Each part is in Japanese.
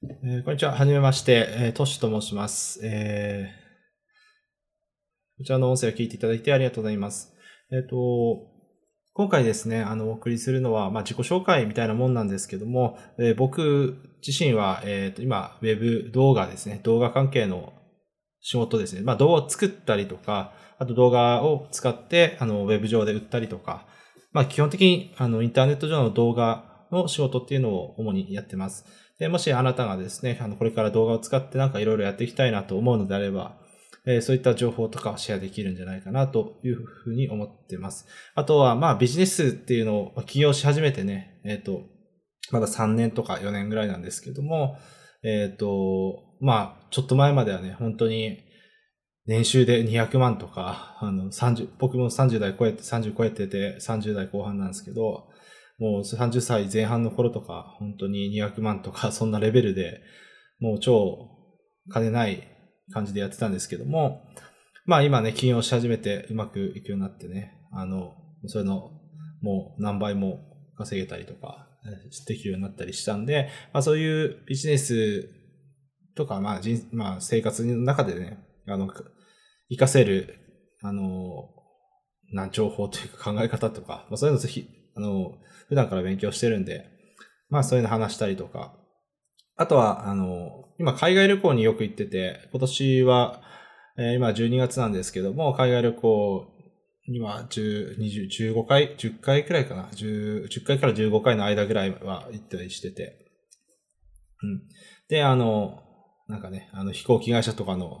えーこんにちは。はじめまして。えートシと申します。えーこちらの音声を聞いていただいてありがとうございます。えっ、と、今回ですね、あの、お送りするのは、まあ、自己紹介みたいなもんなんですけども、えー僕自身は、えっ、と、今、ウェブ動画ですね、動画関係の仕事ですね。まあ、動画を作ったりとか、あと動画を使って、あの、ウェブ上で売ったりとか、まあ、基本的に、あの、インターネット上の動画の仕事っていうのを主にやってます。で、もしあなたがですね、あの、これから動画を使ってなんかいろいろやっていきたいなと思うのであれば、えそういった情報とかをシェアできるんじゃないかなというふうに思ってます。あとは、まあ、ビジネスっていうのを起業し始めてね、えっ、と、まだ3年とか4年ぐらいなんですけども、えっ、と、まあ、ちょっと前まではね、本当に、年収で200万とか、あの、30、僕も30代超えて、30超えてて、30代後半なんですけど、もう30歳前半の頃とか、本当に200万とか、そんなレベルで、もう超金ない感じでやってたんですけども、まあ今ね、起業し始めてうまくいくようになってね、あの、それの、もう何倍も稼げたりとか、できるようになったりしたんで、まあそういうビジネスとか、まあ人、まあ生活の中でね、あの、活かせる、あの、な情報というか考え方とか、まあそういうのぜひ、あの、普段から勉強してるんで、まあそういうの話したりとか、あとは、あの、今海外旅行によく行ってて、今年は、えー今12月なんですけども、海外旅行には10、20、15回、10回くらいかな。10, 10回から15回の間ぐらいは行ったりしてて。うん。で、あの、なんかね、あの飛行機会社とかの、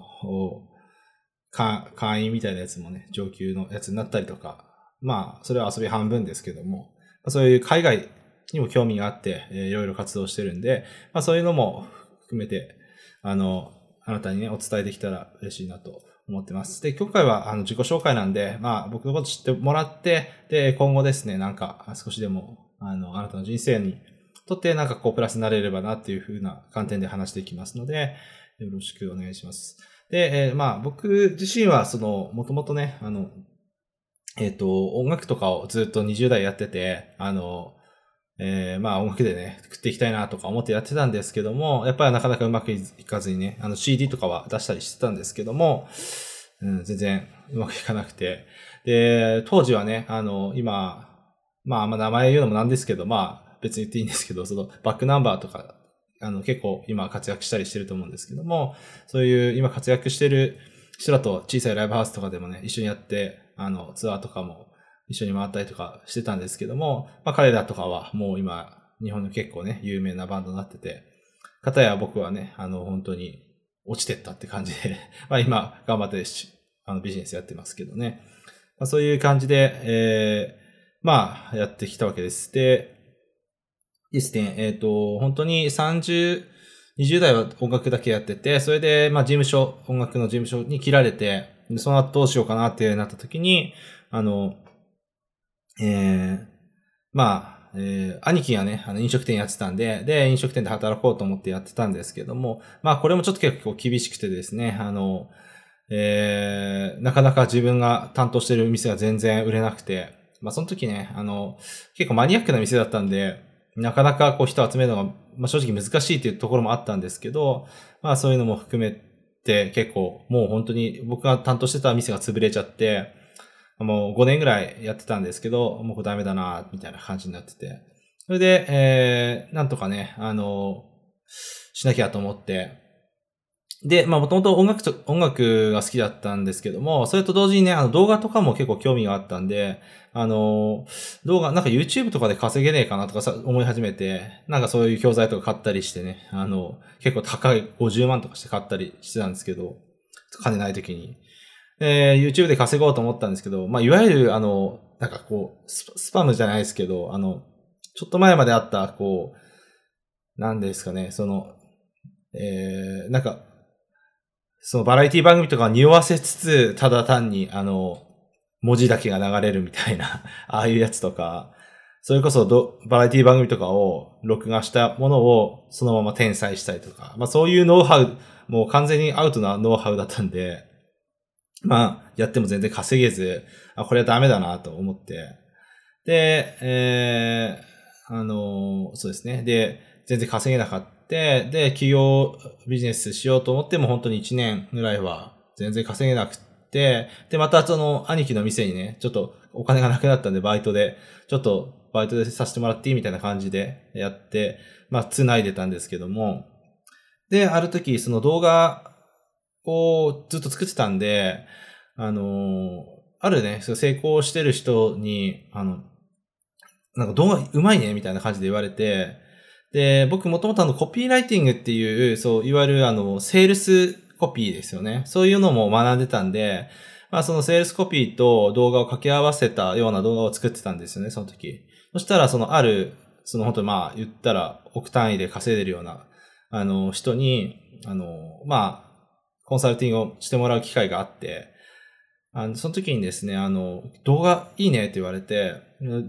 会員みたいなやつもね、上級のやつになったりとか、まあ、それは遊び半分ですけども、そういう海外にも興味があって、えーいろいろ活動してるんで、まあそういうのも含めて、あの、あなたにね、お伝えできたら嬉しいなと思ってます。で、今回はあの自己紹介なんで、まあ僕のこと知ってもらって、で、今後ですね、なんか少しでも、あの、あなたの人生にとってなんかこうプラスになれればなっていう風な観点で話していきますので、よろしくお願いします。で、えーまあ僕自身はその、もともとね、あの、えっ、と、音楽とかをずっと20代やってて、あの、えーまあ音楽でね、食っていきたいなとか思ってやってたんですけども、やっぱりなかなかうまくいかずにね、あの CD とかは出したりしてたんですけども、うん、全然うまくいかなくて。で、当時はね、あの、今、まあ、まあ名前言うのもなんですけど、まあ別に言っていいんですけど、そのバックナンバーとか、あの結構今活躍したりしてると思うんですけども、そういう今活躍してる人らと小さいライブハウスとかでもね、一緒にやって、あの、ツアーとかも一緒に回ったりとかしてたんですけども、まあ彼らとかはもう今、日本の結構ね、有名なバンドになってて、かたや僕はね、あの、本当に落ちてったって感じで、まあ今、頑張ってあのビジネスやってますけどね。まあそういう感じで、えーまあ、やってきたわけです。で、ですね、えっ、と、本当に30、20代は音楽だけやってて、それで、まあ、事務所、音楽の事務所に切られて、でその後どうしようかなってなった時に、あの、えーまあ、えー兄貴がね、あの飲食店やってたんで、で、飲食店で働こうと思ってやってたんですけども、まあ、これもちょっと結構厳しくてですね、あの、えーなかなか自分が担当してる店が全然売れなくて、まあ、その時ね、あの、結構マニアックな店だったんで、なかなかこう人を集めるのが、まあ、正直難しいっていうところもあったんですけど、まあそういうのも含めて結構もう本当に僕が担当してた店が潰れちゃって、もう5年ぐらいやってたんですけど、もうダメだな、みたいな感じになってて。それで、えー、なんとかね、あの、しなきゃと思って、で、まあもともと音楽と、音楽が好きだったんですけども、それと同時にね、あの動画とかも結構興味があったんで、あの、動画、なんか YouTube とかで稼げねえかなとかさ思い始めて、なんかそういう教材とか買ったりしてね、あの、結構高い50万とかして買ったりしてたんですけど、金ない時に。で、YouTube で稼ごうと思ったんですけど、まあ、いわゆる、あの、なんかこう、スパスパムじゃないですけど、あの、ちょっと前まであった、こう、なんですかね、その、えー、なんか、そのバラエティ番組とか匂わせつつ、ただ単に、あの、文字だけが流れるみたいな、ああいうやつとか、それこそどバラエティ番組とかを録画したものをそのまま転載したりとか、まあそういうノウハウ、もう完全にアウトなノウハウだったんで、まあやっても全然稼げず、あ、これはダメだなと思って、で、えー、あの、そうですね。で、全然稼げなかって、で、企業ビジネスしようと思っても本当に1年ぐらいは全然稼げなくて、で、またその兄貴の店にね、ちょっとお金がなくなったんでバイトで、ちょっとバイトでさせてもらっていいみたいな感じでやって、まあ、繋いでたんですけども、で、ある時、その動画をずっと作ってたんで、あのあるね、成功してる人に、あの、なんか動画うまいねみたいな感じで言われて、で、僕もともとあのコピーライティングっていう、そう、いわゆるあの、セールスコピーですよね。そういうのも学んでたんで、まあそのセールスコピーと動画を掛け合わせたような動画を作ってたんですよね、その時。そしたらそのある、その本当にまあ言ったら億単位で稼いでるような、あの人に、あの、まあ、コンサルティングをしてもらう機会があって、あの、その時にですね、あの、動画いいねって言われて、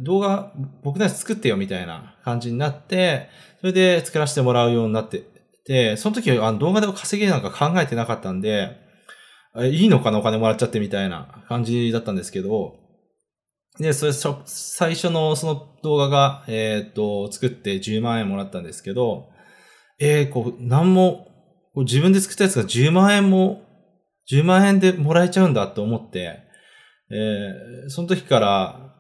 動画僕のやつ作ってよみたいな感じになって、それで作らせてもらうようになってで、その時はあの動画でも稼げなんか考えてなかったんで、いいのかなお金もらっちゃってみたいな感じだったんですけど、で、それ、最初のその動画が、えっ、と、作って10万円もらったんですけど、えー、こう、なんも、こう自分で作ったやつが10万円も、10万円でもらえちゃうんだと思って、えー、その時から、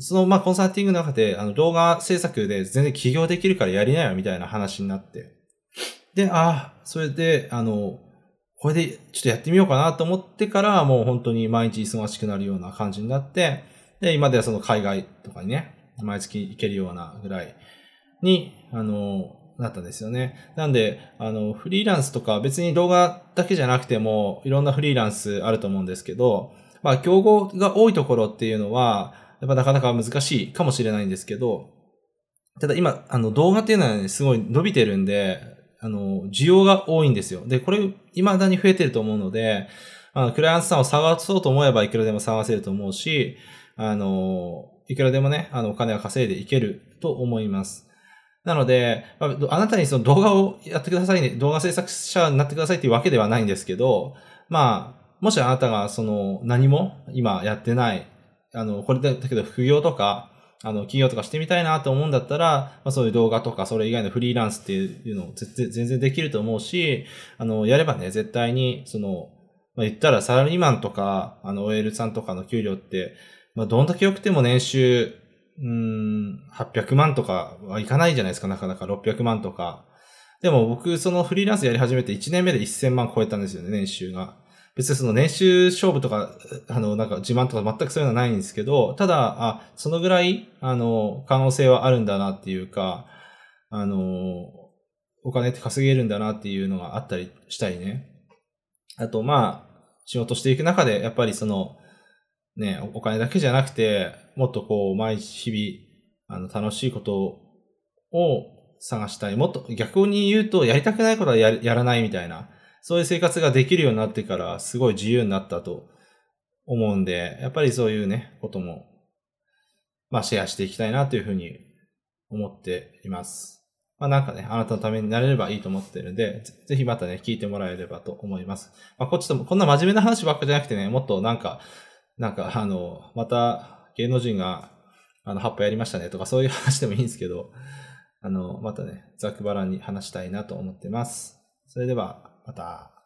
その、まあ、コンサルティングの中で、あの、動画制作で全然起業できるからやりなよみたいな話になって。で、ああ、それで、あの、これでちょっとやってみようかなと思ってから、もう本当に毎日忙しくなるような感じになって、で、今ではその海外とかにね、毎月行けるようなぐらいに、あの、なったんですよね。なんで、あの、フリーランスとか別に動画だけじゃなくても、いろんなフリーランスあると思うんですけど、まあ、競合が多いところっていうのは、やっぱなかなか難しいかもしれないんですけど、ただ今、あの動画っていうのはね、すごい伸びてるんで、あの、需要が多いんですよ。で、これ、未だに増えてると思うので、あの、クライアントさんを探そうと思えばいくらでも探せると思うし、あの、いくらでもね、あの、お金は稼いでいけると思います。なので、あなたにその動画をやってくださいね、動画制作者になってくださいっていうわけではないんですけど、まあ、もしあなたがその何も今やってない、あの、これだけど副業とか、あの、企業とかしてみたいなと思うんだったら、まあそういう動画とかそれ以外のフリーランスっていうのを全然できると思うし、あの、やればね、絶対に、その、まあ言ったらサラリーマンとか、あの、OL さんとかの給料って、まあどんだけ良くても年収、うん、800万とかはいかないじゃないですか、なかなか600万とか。でも僕、そのフリーランスやり始めて1年目で1000万超えたんですよね、年収が。別にその年収勝負とか、あの、なんか自慢とか全くそういうのはないんですけど、ただ、あ、そのぐらい、あの、可能性はあるんだなっていうか、あの、お金って稼げるんだなっていうのがあったりしたりね。あと、まあ、仕事していく中で、やっぱりその、ね、お金だけじゃなくて、もっとこう、毎日日々、あの、楽しいことを探したい。もっと、逆に言うと、やりたくないことはややらないみたいな。そういう生活ができるようになってから、すごい自由になったと思うんで、やっぱりそういうね、ことも、まあシェアしていきたいなというふうに思っています。まあなんかね、あなたのためになれればいいと思ってるんで、ぜひまたね、聞いてもらえればと思います。まあこっちとも、こんな真面目な話ばっかじゃなくてね、もっとなんか、なんかあの、また芸能人が、あの、葉っぱやりましたねとかそういう話でもいいんですけど、あの、またね、ざくばらに話したいなと思ってます。それでは、また。